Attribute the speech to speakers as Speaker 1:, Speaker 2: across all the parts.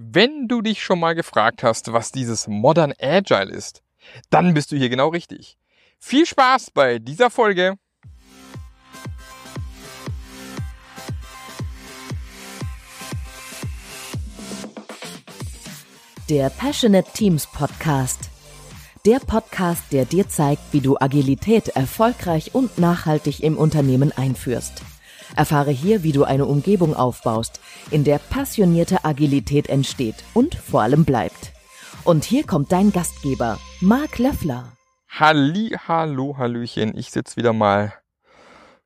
Speaker 1: Wenn du dich schon mal gefragt hast, was dieses Modern Agile ist, dann bist du hier genau richtig. Viel Spaß bei dieser Folge!
Speaker 2: Der Passionate Teams Podcast. Der Podcast, der dir zeigt, wie du Agilität erfolgreich und nachhaltig im Unternehmen einführst. Erfahre hier, wie du eine Umgebung aufbaust, in der passionierte Agilität entsteht und vor allem bleibt. Und hier kommt dein Gastgeber, Marc Löffler.
Speaker 1: Halli, hallo, hallöchen. Ich sitze wieder mal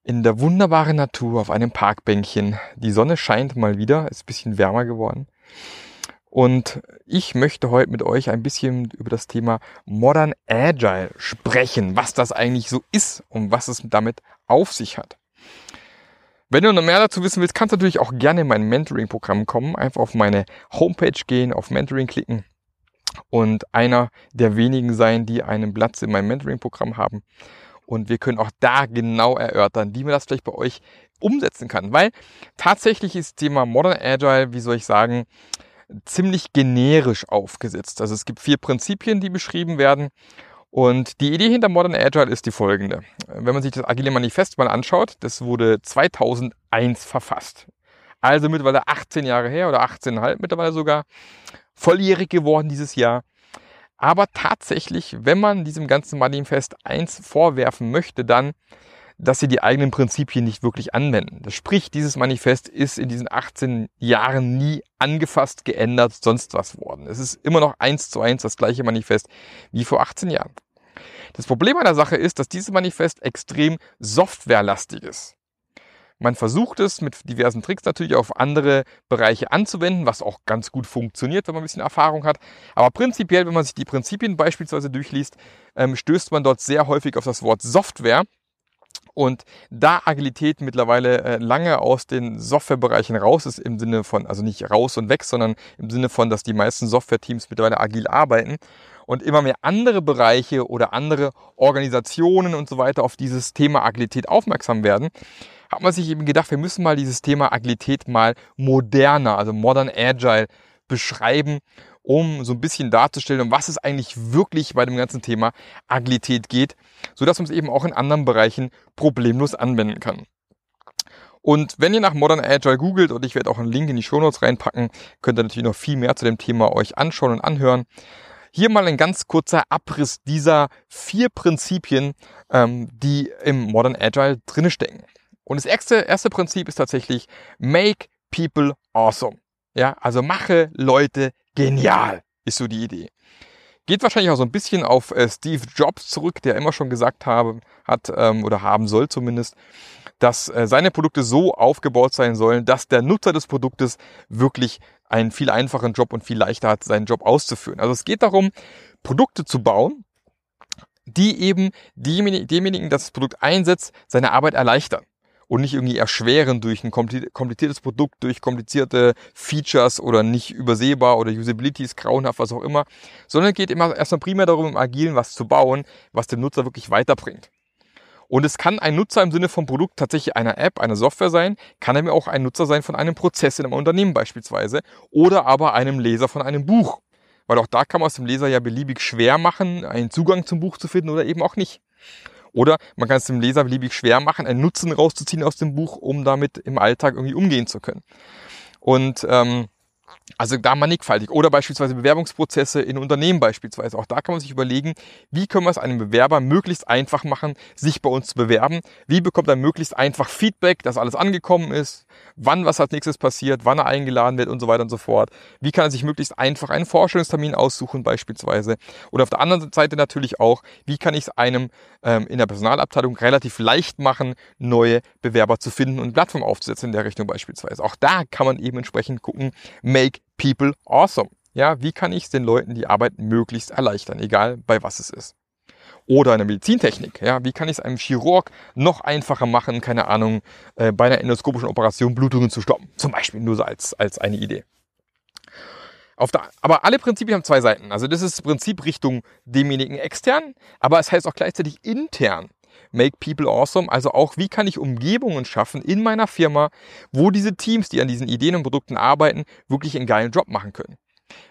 Speaker 1: in der wunderbaren Natur auf einem Parkbänkchen. Die Sonne scheint mal wieder, ist ein bisschen wärmer geworden. Und ich möchte heute mit euch ein bisschen über das Thema Modern Agile sprechen, was das eigentlich so ist und was es damit auf sich hat. Wenn du noch mehr dazu wissen willst, kannst du natürlich auch gerne in mein Mentoring-Programm kommen. Einfach auf meine Homepage gehen, auf Mentoring klicken und einer der wenigen sein, die einen Platz in meinem Mentoring-Programm haben. Und wir können auch da genau erörtern, wie man das vielleicht bei euch umsetzen kann. Weil tatsächlich ist das Thema Modern Agile, wie soll ich sagen, ziemlich generisch aufgesetzt. Also es gibt vier Prinzipien, die beschrieben werden. Und die Idee hinter Modern Agile ist die folgende. Wenn man sich das Agile Manifest mal anschaut, das wurde 2001 verfasst. Also mittlerweile 18 Jahre her oder 18,5 mittlerweile sogar. Volljährig geworden dieses Jahr. Aber tatsächlich, wenn man diesem ganzen Manifest eins vorwerfen möchte, dann, dass sie die eigenen Prinzipien nicht wirklich anwenden. Das spricht, dieses Manifest ist in diesen 18 Jahren nie angefasst, geändert, sonst was worden. Es ist immer noch eins zu eins das gleiche Manifest wie vor 18 Jahren. Das Problem an der Sache ist, dass dieses Manifest extrem softwarelastig ist. Man versucht es mit diversen Tricks natürlich auf andere Bereiche anzuwenden, was auch ganz gut funktioniert, wenn man ein bisschen Erfahrung hat. Aber prinzipiell, wenn man sich die Prinzipien beispielsweise durchliest, ähm, stößt man dort sehr häufig auf das Wort Software und da Agilität mittlerweile äh, lange aus den Softwarebereichen raus ist, im Sinne von, also nicht raus und weg, sondern im Sinne von, dass die meisten Software-Teams mittlerweile agil arbeiten und immer mehr andere Bereiche oder andere Organisationen und so weiter auf dieses Thema Agilität aufmerksam werden, hat man sich eben gedacht, wir müssen mal dieses Thema Agilität mal moderner, also modern agile beschreiben um so ein bisschen darzustellen, um was es eigentlich wirklich bei dem ganzen Thema Agilität geht, so dass man es eben auch in anderen Bereichen problemlos anwenden kann. Und wenn ihr nach Modern Agile googelt, und ich werde auch einen Link in die Show Notes reinpacken, könnt ihr natürlich noch viel mehr zu dem Thema euch anschauen und anhören. Hier mal ein ganz kurzer Abriss dieser vier Prinzipien, ähm, die im Modern Agile drinne stecken. Und das erste, erste Prinzip ist tatsächlich Make People Awesome. Ja, also mache Leute genial, ist so die Idee. Geht wahrscheinlich auch so ein bisschen auf äh, Steve Jobs zurück, der immer schon gesagt habe, hat ähm, oder haben soll zumindest, dass äh, seine Produkte so aufgebaut sein sollen, dass der Nutzer des Produktes wirklich einen viel einfachen Job und viel leichter hat, seinen Job auszuführen. Also es geht darum, Produkte zu bauen, die eben demjenigen, das Produkt einsetzt, seine Arbeit erleichtern und nicht irgendwie erschweren durch ein kompliziertes Produkt, durch komplizierte Features oder nicht übersehbar oder Usability ist grauenhaft, was auch immer, sondern geht immer erstmal primär darum, im Agilen was zu bauen, was dem Nutzer wirklich weiterbringt. Und es kann ein Nutzer im Sinne vom Produkt tatsächlich einer App, einer Software sein, kann aber auch ein Nutzer sein von einem Prozess in einem Unternehmen beispielsweise oder aber einem Leser von einem Buch. Weil auch da kann man es dem Leser ja beliebig schwer machen, einen Zugang zum Buch zu finden oder eben auch nicht. Oder man kann es dem Leser beliebig schwer machen, einen Nutzen rauszuziehen aus dem Buch, um damit im Alltag irgendwie umgehen zu können. Und ähm, also da mannigfaltig. Oder beispielsweise Bewerbungsprozesse in Unternehmen beispielsweise. Auch da kann man sich überlegen, wie können wir es einem Bewerber möglichst einfach machen, sich bei uns zu bewerben? Wie bekommt er möglichst einfach Feedback, dass alles angekommen ist? Wann was als nächstes passiert? Wann er eingeladen wird und so weiter und so fort? Wie kann er sich möglichst einfach einen Vorstellungstermin aussuchen beispielsweise? Oder auf der anderen Seite natürlich auch, wie kann ich es einem ähm, in der Personalabteilung relativ leicht machen, neue Bewerber zu finden und Plattform aufzusetzen in der Richtung beispielsweise? Auch da kann man eben entsprechend gucken, make people awesome. Ja, wie kann ich den Leuten die Arbeit möglichst erleichtern, egal bei was es ist. Oder eine Medizintechnik. Ja, wie kann ich es einem Chirurg noch einfacher machen, keine Ahnung, äh, bei einer endoskopischen Operation Blutungen zu stoppen. Zum Beispiel nur so als, als eine Idee. Der, aber alle Prinzipien haben zwei Seiten. Also das ist das Prinzip Richtung demjenigen extern, aber es heißt auch gleichzeitig intern. Make People Awesome, also auch, wie kann ich Umgebungen schaffen in meiner Firma, wo diese Teams, die an diesen Ideen und Produkten arbeiten, wirklich einen geilen Job machen können.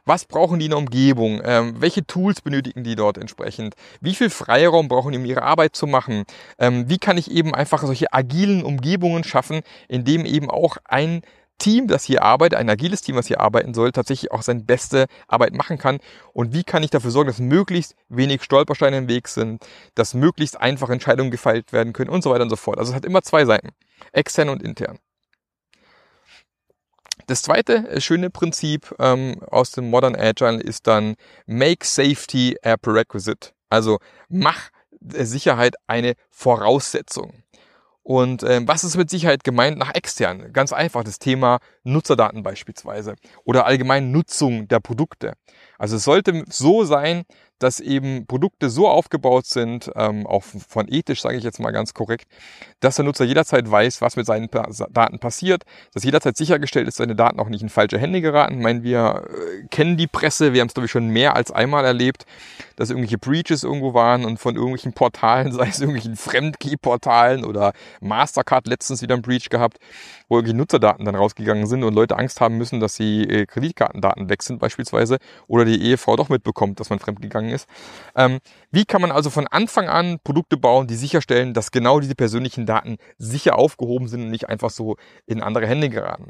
Speaker 1: Was brauchen die in der Umgebung? Ähm, welche Tools benötigen die dort entsprechend? Wie viel Freiraum brauchen die, um ihre Arbeit zu machen? Ähm, wie kann ich eben einfach solche agilen Umgebungen schaffen, in dem eben auch ein Team, das hier arbeitet, ein agiles Team, was hier arbeiten soll, tatsächlich auch seine beste Arbeit machen kann. Und wie kann ich dafür sorgen, dass möglichst wenig Stolpersteine im Weg sind, dass möglichst einfach Entscheidungen gefeilt werden können und so weiter und so fort. Also es hat immer zwei Seiten, extern und intern. Das zweite äh, schöne Prinzip ähm, aus dem Modern Agile ist dann Make Safety a Prerequisite. Also mach Sicherheit eine Voraussetzung. Und ähm, was ist mit Sicherheit gemeint nach extern? Ganz einfach das Thema Nutzerdaten beispielsweise oder allgemein Nutzung der Produkte. Also es sollte so sein, dass eben Produkte so aufgebaut sind, ähm, auch von ethisch sage ich jetzt mal ganz korrekt, dass der Nutzer jederzeit weiß, was mit seinen Daten passiert, dass jederzeit sichergestellt ist, seine Daten auch nicht in falsche Hände geraten. Ich meine, wir äh, kennen die Presse, wir haben es glaube ich schon mehr als einmal erlebt, dass irgendwelche Breaches irgendwo waren und von irgendwelchen Portalen, sei es irgendwelchen Fremdkey-Portalen oder Mastercard letztens wieder ein Breach gehabt, wo irgendwie Nutzerdaten dann rausgegangen sind und Leute Angst haben müssen, dass sie äh, Kreditkartendaten weg sind beispielsweise oder die Ehefrau doch mitbekommt, dass man fremdgegangen ist. Ähm, wie kann man also von Anfang an Produkte bauen, die sicherstellen, dass genau diese persönlichen Daten sicher aufgehoben sind und nicht einfach so in andere Hände geraten?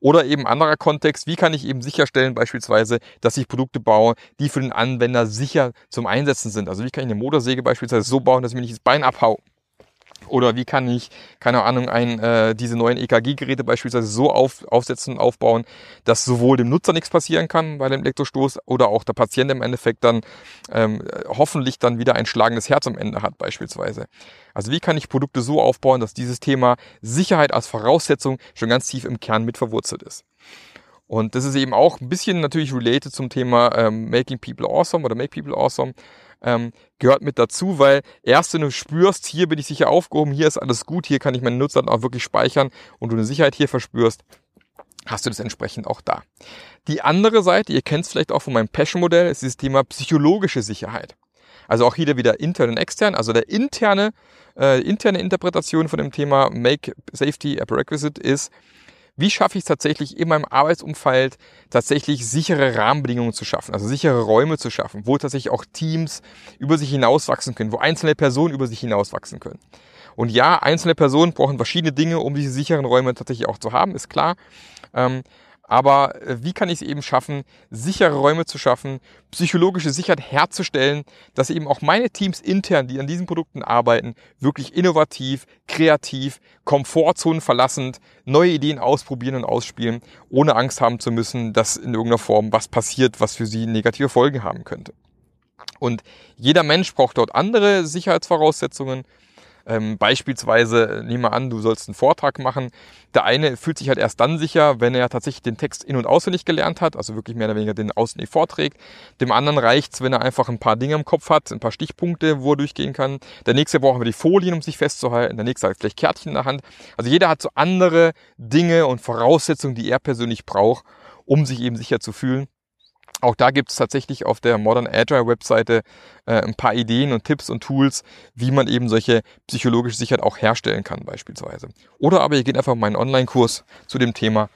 Speaker 1: Oder eben anderer Kontext, wie kann ich eben sicherstellen beispielsweise, dass ich Produkte baue, die für den Anwender sicher zum Einsetzen sind. Also wie kann ich eine Motorsäge beispielsweise so bauen, dass ich mir nicht das Bein abhau oder wie kann ich, keine Ahnung, ein, äh, diese neuen EKG-Geräte beispielsweise so auf, aufsetzen und aufbauen, dass sowohl dem Nutzer nichts passieren kann bei dem Elektrostoß oder auch der Patient im Endeffekt dann ähm, hoffentlich dann wieder ein schlagendes Herz am Ende hat beispielsweise. Also wie kann ich Produkte so aufbauen, dass dieses Thema Sicherheit als Voraussetzung schon ganz tief im Kern mit verwurzelt ist. Und das ist eben auch ein bisschen natürlich related zum Thema ähm, Making People Awesome oder Make People Awesome ähm, gehört mit dazu, weil erst wenn du spürst, hier bin ich sicher aufgehoben, hier ist alles gut, hier kann ich meine Nutzer auch wirklich speichern und du eine Sicherheit hier verspürst, hast du das entsprechend auch da. Die andere Seite, ihr kennt es vielleicht auch von meinem Passion-Modell, ist dieses Thema psychologische Sicherheit. Also auch hier wieder intern und extern. Also der interne, äh, interne Interpretation von dem Thema Make Safety a Prerequisite ist, wie schaffe ich es tatsächlich in meinem Arbeitsumfeld tatsächlich sichere Rahmenbedingungen zu schaffen, also sichere Räume zu schaffen, wo tatsächlich auch Teams über sich hinauswachsen können, wo einzelne Personen über sich hinauswachsen können. Und ja, einzelne Personen brauchen verschiedene Dinge, um diese sicheren Räume tatsächlich auch zu haben, ist klar. Ähm, aber äh, wie kann ich es eben schaffen, sichere Räume zu schaffen, psychologische Sicherheit herzustellen, dass eben auch meine Teams intern, die an diesen Produkten arbeiten, wirklich innovativ, kreativ, Komfortzonen verlassend, neue Ideen ausprobieren und ausspielen, ohne Angst haben zu müssen, dass in irgendeiner Form was passiert, was für sie negative Folgen haben könnte. Und jeder Mensch braucht dort andere Sicherheitsvoraussetzungen. Ähm, beispielsweise, nehmen wir an, du sollst einen Vortrag machen. Der eine fühlt sich halt erst dann sicher, wenn er tatsächlich den Text in- und auswendig gelernt hat, also wirklich mehr oder weniger den auswendig vorträgt. Dem anderen reicht's, wenn er einfach ein paar Dinge im Kopf hat, ein paar Stichpunkte, wo er durchgehen kann. Der nächste braucht aber die Folien, um sich festzuhalten. Der nächste hat vielleicht Kärtchen in der Hand. Also jeder hat so andere Dinge und Voraussetzungen, die er persönlich braucht, um sich eben sicher zu fühlen. Auch da gibt es tatsächlich auf der Modern Agile Webseite äh, ein paar Ideen und Tipps und Tools, wie man eben solche psychologische Sicherheit auch herstellen kann beispielsweise. Oder aber ihr geht einfach in meinen Online-Kurs zu dem Thema.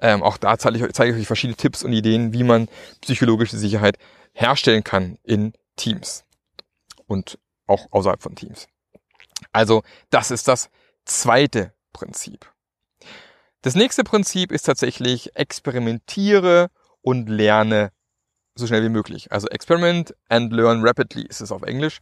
Speaker 1: Ähm, auch da zeige ich, zeige ich euch verschiedene Tipps und Ideen, wie man psychologische Sicherheit herstellen kann in Teams und auch außerhalb von Teams. Also das ist das zweite Prinzip. Das nächste Prinzip ist tatsächlich experimentiere und lerne so schnell wie möglich. Also Experiment and Learn Rapidly ist es auf Englisch.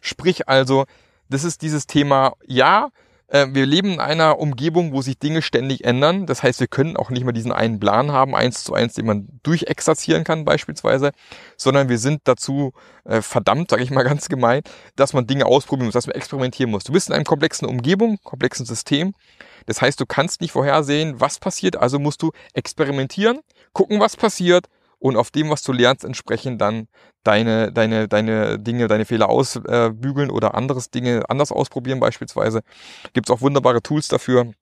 Speaker 1: Sprich also, das ist dieses Thema, ja, äh, wir leben in einer Umgebung, wo sich Dinge ständig ändern. Das heißt, wir können auch nicht mehr diesen einen Plan haben, eins zu eins, den man durchexerzieren kann beispielsweise, sondern wir sind dazu äh, verdammt, sage ich mal ganz gemein, dass man Dinge ausprobieren muss, dass man experimentieren muss. Du bist in einem komplexen Umgebung, komplexen System. Das heißt, du kannst nicht vorhersehen, was passiert, also musst du experimentieren, gucken, was passiert und auf dem, was du lernst, entsprechend dann deine, deine, deine Dinge, deine Fehler ausbügeln oder anderes Dinge anders ausprobieren beispielsweise. Gibt es auch wunderbare Tools dafür.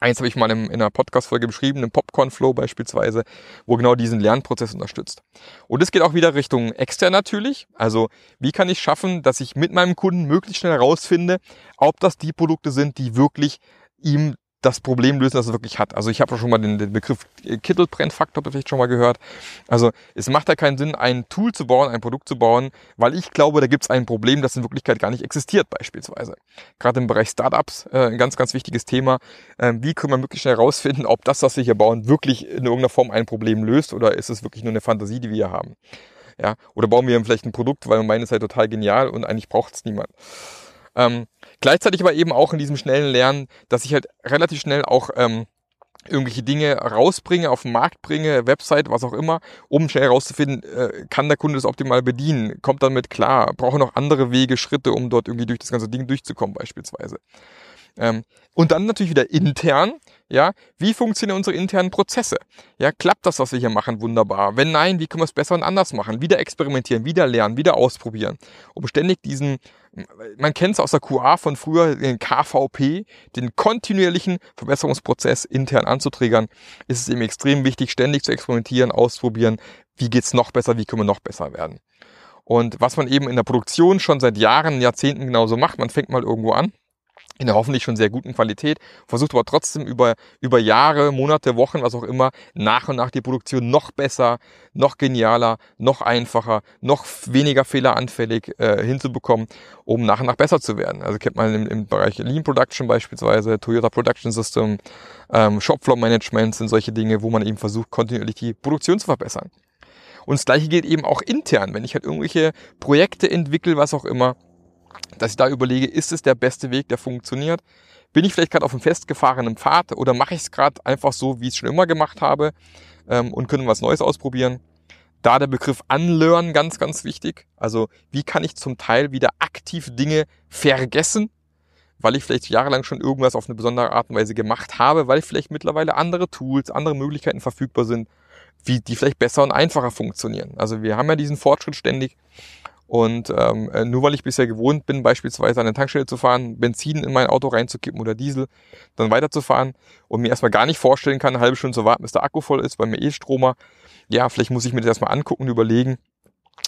Speaker 1: Eins habe ich mal in, in einer Podcast-Folge beschrieben, im Popcorn-Flow beispielsweise, wo genau diesen Lernprozess unterstützt. Und es geht auch wieder Richtung extern natürlich. Also, wie kann ich schaffen, dass ich mit meinem Kunden möglichst schnell herausfinde, ob das die Produkte sind, die wirklich ihm das Problem lösen, das es wirklich hat. Also ich habe schon mal den, den Begriff Kittelbrennfaktor vielleicht schon mal gehört. Also es macht ja keinen Sinn, ein Tool zu bauen, ein Produkt zu bauen, weil ich glaube, da gibt es ein Problem, das in Wirklichkeit gar nicht existiert beispielsweise. Gerade im Bereich Startups äh, ein ganz, ganz wichtiges Thema. Ähm, wie können wir möglichst schnell herausfinden, ob das, was wir hier bauen, wirklich in irgendeiner Form ein Problem löst oder ist es wirklich nur eine Fantasie, die wir hier haben. Ja, oder bauen wir vielleicht ein Produkt, weil wir meinen, es sei total genial und eigentlich braucht es niemand. Ähm, gleichzeitig aber eben auch in diesem schnellen Lernen, dass ich halt relativ schnell auch ähm, irgendwelche Dinge rausbringe, auf den Markt bringe, Website, was auch immer, um schnell herauszufinden, äh, kann der Kunde das optimal bedienen, kommt damit klar, brauche noch andere Wege, Schritte, um dort irgendwie durch das ganze Ding durchzukommen beispielsweise. Ähm, und dann natürlich wieder intern, ja, wie funktionieren unsere internen Prozesse? Ja, klappt das, was wir hier machen, wunderbar? Wenn nein, wie können wir es besser und anders machen? Wieder experimentieren, wieder lernen, wieder ausprobieren. Um ständig diesen, man kennt es aus der QA von früher, den KVP, den kontinuierlichen Verbesserungsprozess intern anzuträgern, ist es eben extrem wichtig, ständig zu experimentieren, ausprobieren, wie geht's noch besser, wie können wir noch besser werden. Und was man eben in der Produktion schon seit Jahren, Jahrzehnten genauso macht, man fängt mal irgendwo an, in der hoffentlich schon sehr guten Qualität, versucht aber trotzdem über, über Jahre, Monate, Wochen, was auch immer, nach und nach die Produktion noch besser, noch genialer, noch einfacher, noch weniger fehleranfällig äh, hinzubekommen, um nach und nach besser zu werden. Also kennt man im, im Bereich Lean Production beispielsweise, Toyota Production System, ähm, Shopfloor Management sind solche Dinge, wo man eben versucht, kontinuierlich die Produktion zu verbessern. Und das gleiche gilt eben auch intern, wenn ich halt irgendwelche Projekte entwickle, was auch immer, dass ich da überlege, ist es der beste Weg, der funktioniert? Bin ich vielleicht gerade auf einem festgefahrenen Pfad oder mache ich es gerade einfach so, wie ich es schon immer gemacht habe ähm, und können was Neues ausprobieren? Da der Begriff Unlearn ganz, ganz wichtig. Also wie kann ich zum Teil wieder aktiv Dinge vergessen, weil ich vielleicht jahrelang schon irgendwas auf eine besondere Art und Weise gemacht habe, weil vielleicht mittlerweile andere Tools, andere Möglichkeiten verfügbar sind, wie die vielleicht besser und einfacher funktionieren. Also wir haben ja diesen Fortschritt ständig und ähm, äh, nur weil ich bisher gewohnt bin, beispielsweise an eine Tankstelle zu fahren, Benzin in mein Auto reinzukippen oder Diesel, dann weiterzufahren und mir erstmal gar nicht vorstellen kann, eine halbe Stunde zu warten, bis der Akku voll ist, beim E-Stromer, ja, vielleicht muss ich mir das erstmal angucken und überlegen,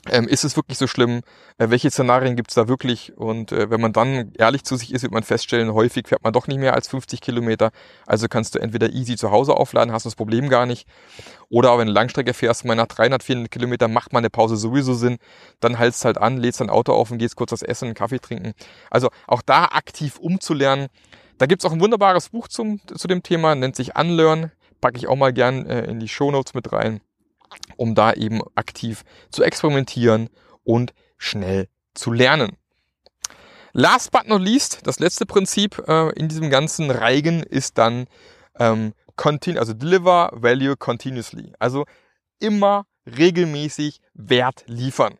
Speaker 1: ähm, ist es wirklich so schlimm? Äh, welche Szenarien gibt es da wirklich? Und äh, wenn man dann ehrlich zu sich ist, wird man feststellen, häufig fährt man doch nicht mehr als 50 Kilometer. Also kannst du entweder easy zu Hause aufladen, hast das Problem gar nicht. Oder wenn du Langstrecke fährst, mal nach 300, 400 Kilometer macht mal eine Pause sowieso Sinn. Dann haltst halt an, lädst dein Auto auf und gehst kurz was essen, einen Kaffee trinken. Also auch da aktiv umzulernen. Da gibt's auch ein wunderbares Buch zum, zu dem Thema, nennt sich Unlearn. Packe ich auch mal gern äh, in die Show Notes mit rein um da eben aktiv zu experimentieren und schnell zu lernen. Last but not least, das letzte Prinzip äh, in diesem ganzen Reigen ist dann ähm, also deliver value continuously. Also immer regelmäßig Wert liefern.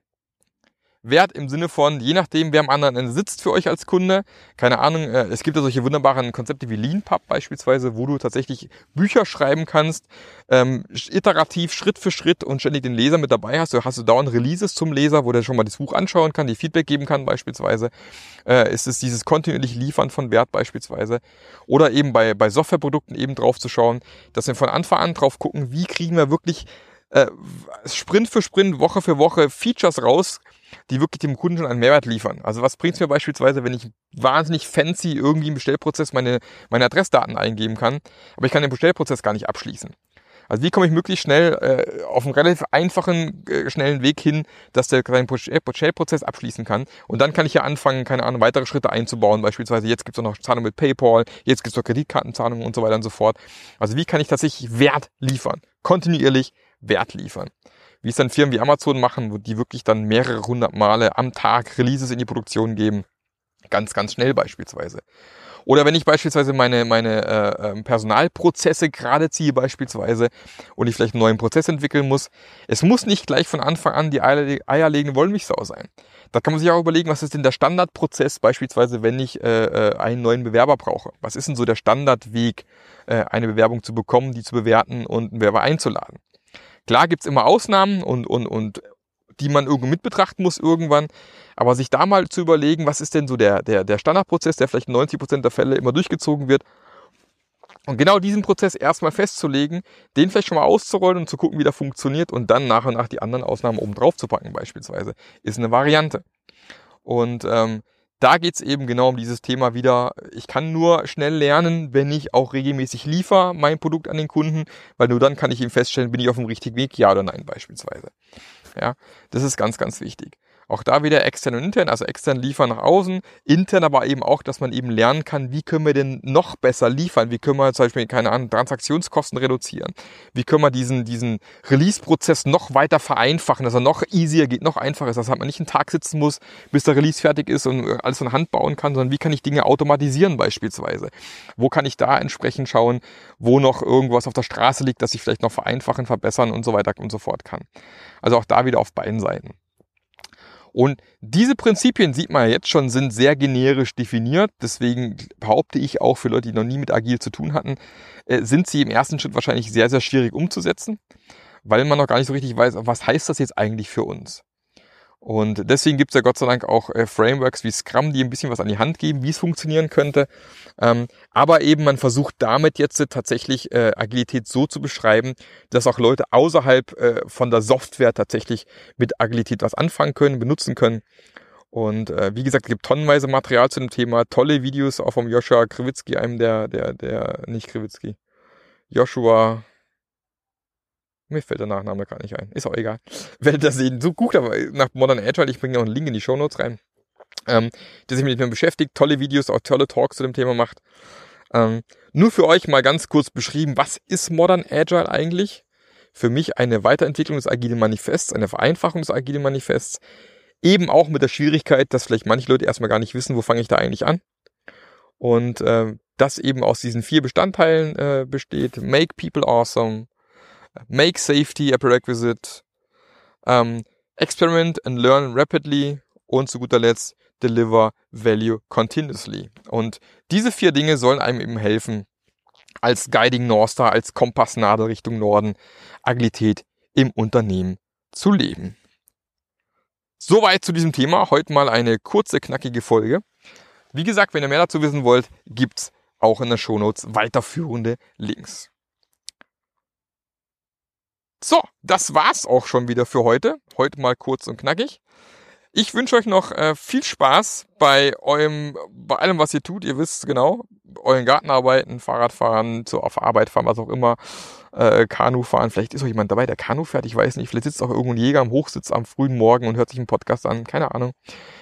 Speaker 1: Wert im Sinne von, je nachdem, wer am anderen Ende sitzt für euch als Kunde. Keine Ahnung, äh, es gibt ja solche wunderbaren Konzepte wie LeanPub beispielsweise, wo du tatsächlich Bücher schreiben kannst, ähm, iterativ, Schritt für Schritt und ständig den Leser mit dabei hast. Du hast du dauernd Releases zum Leser, wo der schon mal das Buch anschauen kann, die Feedback geben kann beispielsweise. Äh, ist es dieses kontinuierlich Liefern von Wert beispielsweise. Oder eben bei, bei Softwareprodukten eben drauf zu schauen, dass wir von Anfang an drauf gucken, wie kriegen wir wirklich äh, Sprint für Sprint, Woche für Woche Features raus, die wirklich dem Kunden schon einen Mehrwert liefern. Also was bringt es mir beispielsweise, wenn ich wahnsinnig fancy irgendwie im Bestellprozess meine, meine Adressdaten eingeben kann, aber ich kann den Bestellprozess gar nicht abschließen. Also wie komme ich möglichst schnell äh, auf einen relativ einfachen, äh, schnellen Weg hin, dass der seinen Bestellprozess abschließen kann. Und dann kann ich ja anfangen, keine Ahnung, weitere Schritte einzubauen. Beispielsweise jetzt gibt es auch noch Zahlung mit PayPal, jetzt gibt es noch Kreditkartenzahlungen und so weiter und so fort. Also wie kann ich tatsächlich Wert liefern? Kontinuierlich Wert liefern wie es dann Firmen wie Amazon machen, wo die wirklich dann mehrere hundert Male am Tag Releases in die Produktion geben. Ganz, ganz schnell beispielsweise. Oder wenn ich beispielsweise meine, meine äh, ähm, Personalprozesse gerade ziehe beispielsweise und ich vielleicht einen neuen Prozess entwickeln muss, es muss nicht gleich von Anfang an die eierlegende Wollmilchsau sein. Da kann man sich auch überlegen, was ist denn der Standardprozess beispielsweise, wenn ich äh, äh, einen neuen Bewerber brauche. Was ist denn so der Standardweg, äh, eine Bewerbung zu bekommen, die zu bewerten und einen Bewerber einzuladen? Klar gibt's immer Ausnahmen und, und, und die man irgendwo mit betrachten muss irgendwann. Aber sich da mal zu überlegen, was ist denn so der, der, der Standardprozess, der vielleicht in 90 Prozent der Fälle immer durchgezogen wird. Und genau diesen Prozess erstmal festzulegen, den vielleicht schon mal auszurollen und zu gucken, wie der funktioniert und dann nach und nach die anderen Ausnahmen oben drauf zu packen beispielsweise, ist eine Variante. Und ähm, da geht's eben genau um dieses Thema wieder. Ich kann nur schnell lernen, wenn ich auch regelmäßig liefere mein Produkt an den Kunden, weil nur dann kann ich ihm feststellen, bin ich auf dem richtigen Weg, ja oder nein beispielsweise. Ja, das ist ganz, ganz wichtig. Auch da wieder extern und intern, also extern liefern nach außen, intern aber eben auch, dass man eben lernen kann, wie können wir denn noch besser liefern, wie können wir zum Beispiel, keine Ahnung, Transaktionskosten reduzieren, wie können wir diesen, diesen Release-Prozess noch weiter vereinfachen, dass er noch easier geht, noch einfacher ist, dass man nicht einen Tag sitzen muss, bis der Release fertig ist und alles von Hand bauen kann, sondern wie kann ich Dinge automatisieren beispielsweise. Wo kann ich da entsprechend schauen, wo noch irgendwas auf der Straße liegt, dass ich vielleicht noch vereinfachen, verbessern und so weiter und so fort kann. Also auch da wieder auf beiden Seiten. Und diese Prinzipien sieht man jetzt schon, sind sehr generisch definiert. Deswegen behaupte ich auch für Leute, die noch nie mit Agil zu tun hatten, äh, sind sie im ersten Schritt wahrscheinlich sehr, sehr schwierig umzusetzen, weil man noch gar nicht so richtig weiß, was heißt das jetzt eigentlich für uns. Und deswegen gibt es ja Gott sei Dank auch äh, Frameworks wie Scrum, die ein bisschen was an die Hand geben, wie es funktionieren könnte. Ähm, aber eben man versucht damit jetzt tatsächlich äh, Agilität so zu beschreiben, dass auch Leute außerhalb äh, von der Software tatsächlich mit Agilität was anfangen können, benutzen können. Und äh, wie gesagt, es gibt tonnenweise Material zu dem Thema, tolle Videos auch vom Joshua Kriwitzki, einem der, der, der, nicht Kriwitzki, Joshua, mir fällt der Nachname gar nicht ein. Ist auch egal. Werdet ihr sehen. So guckt aber nach Modern Agile. Ich bringe noch einen Link in die Show Notes rein. Ähm, der sich mit dem beschäftigt, tolle Videos, auch tolle Talks zu dem Thema macht. Ähm, nur für euch mal ganz kurz beschrieben, was ist Modern Agile eigentlich? Für mich eine Weiterentwicklung des agilen Manifests, eine Vereinfachung des agilen Manifests. Eben auch mit der Schwierigkeit, dass vielleicht manche Leute erstmal gar nicht wissen, wo fange ich da eigentlich an. Und äh, das eben aus diesen vier Bestandteilen äh, besteht. Make people awesome, make safety a prerequisite, um, experiment and learn rapidly und zu guter Letzt deliver value continuously. Und diese vier Dinge sollen einem eben helfen, als Guiding North Star, als Kompassnadel Richtung Norden, Agilität im Unternehmen zu leben. Soweit zu diesem Thema. Heute mal eine kurze, knackige Folge. Wie gesagt, wenn ihr mehr dazu wissen wollt, gibt's auch in den Shownotes weiterführende Links. So, das war's auch schon wieder für heute. Heute mal kurz und knackig. Ich wünsche euch noch äh, viel Spaß bei eurem, bei allem, was ihr tut. Ihr wisst genau, euren Gartenarbeiten, Fahrradfahren, zur auf Arbeit fahren, was auch immer, äh, Kanu fahren. Vielleicht ist auch jemand dabei, der Kanu fährt. Ich weiß nicht. Vielleicht sitzt auch irgendwo ein Jäger am Hochsitz am frühen Morgen und hört sich einen Podcast an. Keine Ahnung.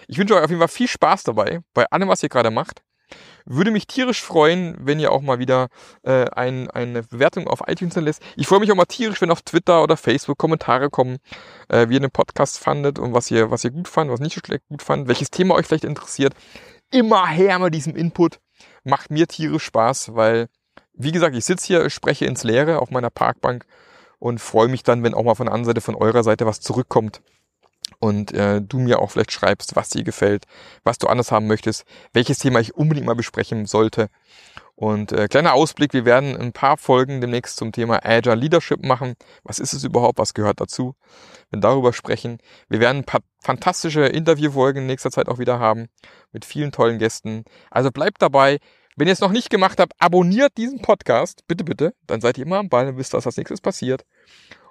Speaker 1: Ich wünsche euch auf jeden Fall viel Spaß dabei, bei allem, was ihr gerade macht. Würde mich tierisch freuen, wenn ihr auch mal wieder äh, ein, eine Bewertung auf iTunes lässt. Ich freue mich auch mal tierisch, wenn auf Twitter oder Facebook Kommentare kommen, äh, wie ihr den Podcast fandet und was ihr, was ihr gut fand, was nicht so schlecht gut fand, welches Thema euch vielleicht interessiert. Immer her mit diesem Input. Macht mir tierisch Spaß, weil, wie gesagt, ich sitze hier, spreche ins Leere auf meiner Parkbank und freue mich dann, wenn auch mal von der anderen Seite, von eurer Seite was zurückkommt und äh, du mir auch vielleicht schreibst, was dir gefällt, was du anders haben möchtest, welches Thema ich unbedingt mal besprechen sollte. Und äh, kleiner Ausblick, wir werden ein paar Folgen demnächst zum Thema Agile Leadership machen. Was ist es überhaupt? Was gehört dazu? Wir darüber sprechen. Wir werden ein paar fantastische Interviewfolgen in nächster Zeit auch wieder haben mit vielen tollen Gästen. Also bleibt dabei. Wenn ihr es noch nicht gemacht habt, abonniert diesen Podcast. Bitte, bitte. Dann seid ihr immer am Ball und wisst, was als nächstes passiert.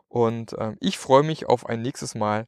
Speaker 1: Und äh, ich freue mich auf ein nächstes Mal.